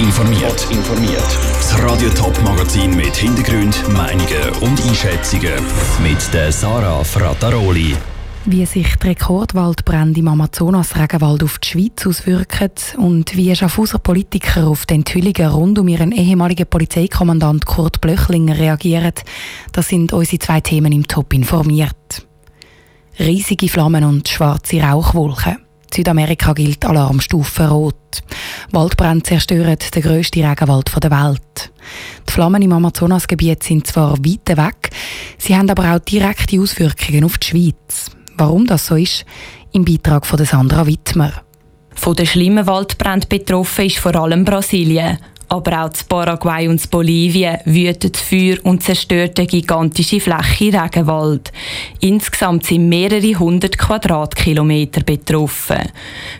informiert. informiert. Das Radio Top Magazin mit Hintergrund, Meinungen und Einschätzungen mit der Sarah Frataroli. Wie sich die Rekordwaldbrände im Amazonas-Regenwald auf die Schweiz auswirken und wie Schaffhauser Politiker auf die Enthüllungen rund um ihren ehemaligen Polizeikommandant Kurt Blöchlinger reagieren, das sind unsere zwei Themen im Top informiert. Riesige Flammen und schwarze Rauchwolken. Südamerika gilt Alarmstufe Rot. Waldbrände zerstören den grössten Regenwald der Welt. Die Flammen im Amazonasgebiet sind zwar weit weg, sie haben aber auch direkte Auswirkungen auf die Schweiz. Warum das so ist, im Beitrag von Sandra Wittmer. Von den schlimmen Waldbränden betroffen ist vor allem Brasilien aber auch in Paraguay und in Bolivien wütet Feuer und zerstört eine gigantische Fläche Regenwald. Insgesamt sind mehrere hundert Quadratkilometer betroffen.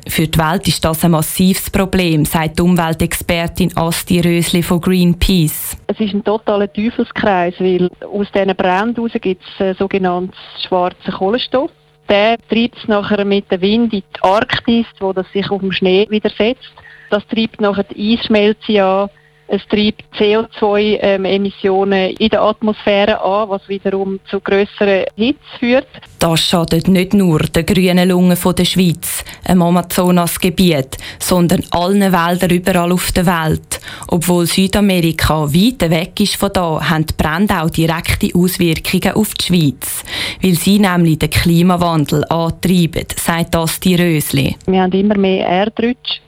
Für die Welt ist das ein massives Problem, sagt die Umweltexpertin Asti Rösli von Greenpeace. Es ist ein totaler Teufelskreis, weil aus diesen Bränden gibt es äh, sogenannten schwarzen Kohlenstoff. Der treibt es nachher mit dem Wind in die Arktis, wo das sich auf dem Schnee widersetzt. Das treibt nachher die Eisschmelze an. Es treibt CO2-Emissionen in der Atmosphäre an, was wiederum zu grösseren Hitze führt. Das schadet nicht nur den grünen Lungen der Schweiz, im Amazonasgebiet, sondern allen Wäldern überall auf der Welt. Obwohl Südamerika weit weg ist von da, haben die Brände auch direkte Auswirkungen auf die Schweiz, weil sie nämlich den Klimawandel antreiben, sagt das die Rösli. Wir haben immer mehr Erdrutsch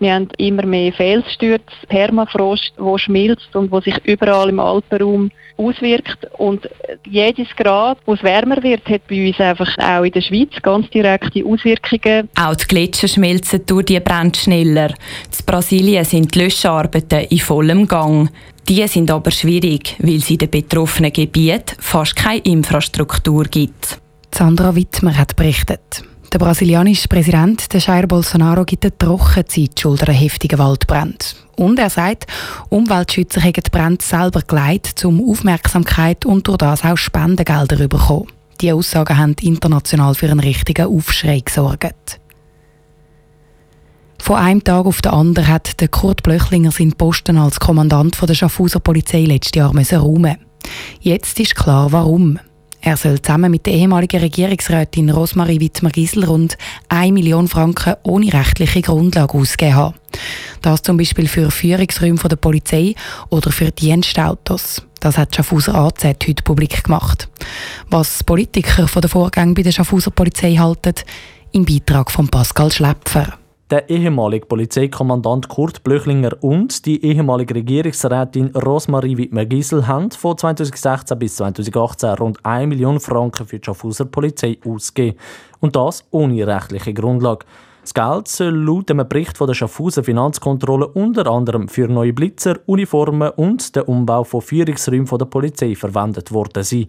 wir haben immer mehr Felsstürze, Permafrost, wo schmilzt und wo sich überall im Alpenraum auswirkt. Und jedes Grad, wo es wärmer wird, hat bei uns einfach auch in der Schweiz ganz direkte Auswirkungen. Auch die Gletscher schmelzen durch die Brände schneller. In Brasilien sind die Löscharbeiten in vollem Gang. Die sind aber schwierig, weil es in den betroffenen Gebieten fast keine Infrastruktur gibt. Sandra Wittmer hat berichtet. Der brasilianische Präsident Jair Bolsonaro gibt eine Trockenzeit schuld an heftigen Waldbrand. Und er sagt, Umweltschützer haben die Brände selber geleitet, um Aufmerksamkeit und durch das auch Spendengelder zu bekommen. Diese Aussagen haben international für einen richtigen Aufschrei gesorgt. Von einem Tag auf den anderen hat der Kurt Blöchlinger seinen Posten als Kommandant der Schaffhauser Polizei letztes Jahr räumen Jetzt ist klar, warum. Er soll zusammen mit der ehemaligen Regierungsrätin Rosmarie Wittmer-Gisel rund 1 Million Franken ohne rechtliche Grundlage ausgegeben haben. Das zum Beispiel für Führungsräume der Polizei oder für Dienstautos. Das hat Schaffhauser AZ heute publik gemacht. Was Politiker von den Vorgängen bei der Schaffhauser Polizei halten, im Beitrag von Pascal Schläpfer. Der ehemalige Polizeikommandant Kurt Blöchlinger und die ehemalige Regierungsrätin Rosmarie Wittmer-Giesel haben von 2016 bis 2018 rund 1 Million Franken für die Schaffhauser Polizei ausgegeben. Und das ohne rechtliche Grundlage. Das Geld soll laut einem Bericht von der Schaffhauser Finanzkontrolle unter anderem für neue Blitzer, Uniformen und den Umbau von Führungsräumen der Polizei verwendet worden sein.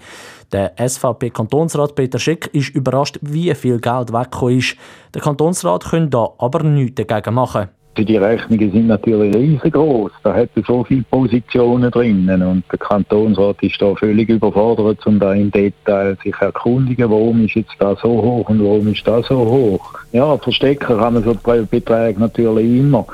Der SVP-Kantonsrat Peter Schick ist überrascht, wie viel Geld weggekommen ist. Der Kantonsrat könnte da aber nichts dagegen machen. Die Rechnungen sind natürlich riesengroß. Da hat er so viele Positionen drinnen und der Kantonsrat ist da völlig überfordert, um da im Detail sich erkundigen, warum ist jetzt da so hoch und warum ist da so hoch. Ja, verstecken kann man so Beträge natürlich immer.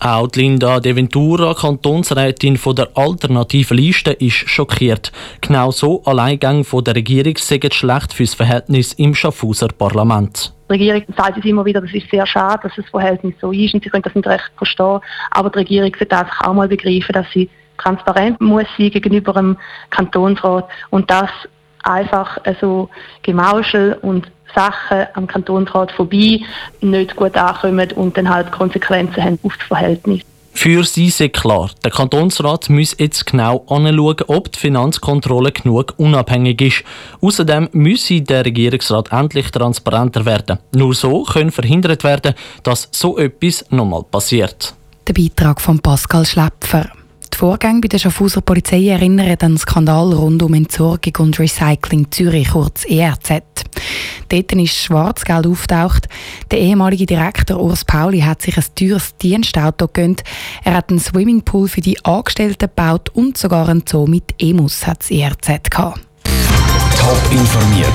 Auch Linda De Ventura, Kantonsrätin von der alternativen Liste, ist schockiert. Genau so Alleingang von der Regierung seien schlecht fürs Verhältnis im Schaffhauser Parlament. Die Regierung sagt es immer wieder, das ist sehr schade, dass das Verhältnis so ist und sie können das nicht recht verstehen. Aber die Regierung sollte einfach auch mal begreifen, dass sie transparent muss sein gegenüber dem Kantonsrat und das einfach so Gemauschel und Sachen am Kantonsrat vorbei nicht gut ankommen und dann halt Konsequenzen haben auf das Verhältnis. Für sie ist klar, der Kantonsrat muss jetzt genau anschauen, ob die Finanzkontrolle genug unabhängig ist. Außerdem müsse der Regierungsrat endlich transparenter werden. Nur so können verhindert werden, dass so etwas nochmal passiert. Der Beitrag von Pascal Schläpfer. Die Vorgänge bei der Schaffhauser Polizei erinnern an den Skandal rund um Entsorgung und Recycling Zürich, kurz ERZ. Dort ist Schwarzgeld auftaucht. Der ehemalige Direktor Urs Pauli hat sich ein teures Dienstauto gegönnt. Er hat einen Swimmingpool für die Angestellten gebaut und sogar einen Zoo mit Emus hat das ERZ gehabt. Top informiert,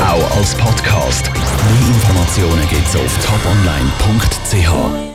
auch als Podcast. Mehr Informationen gibt es auf toponline.ch.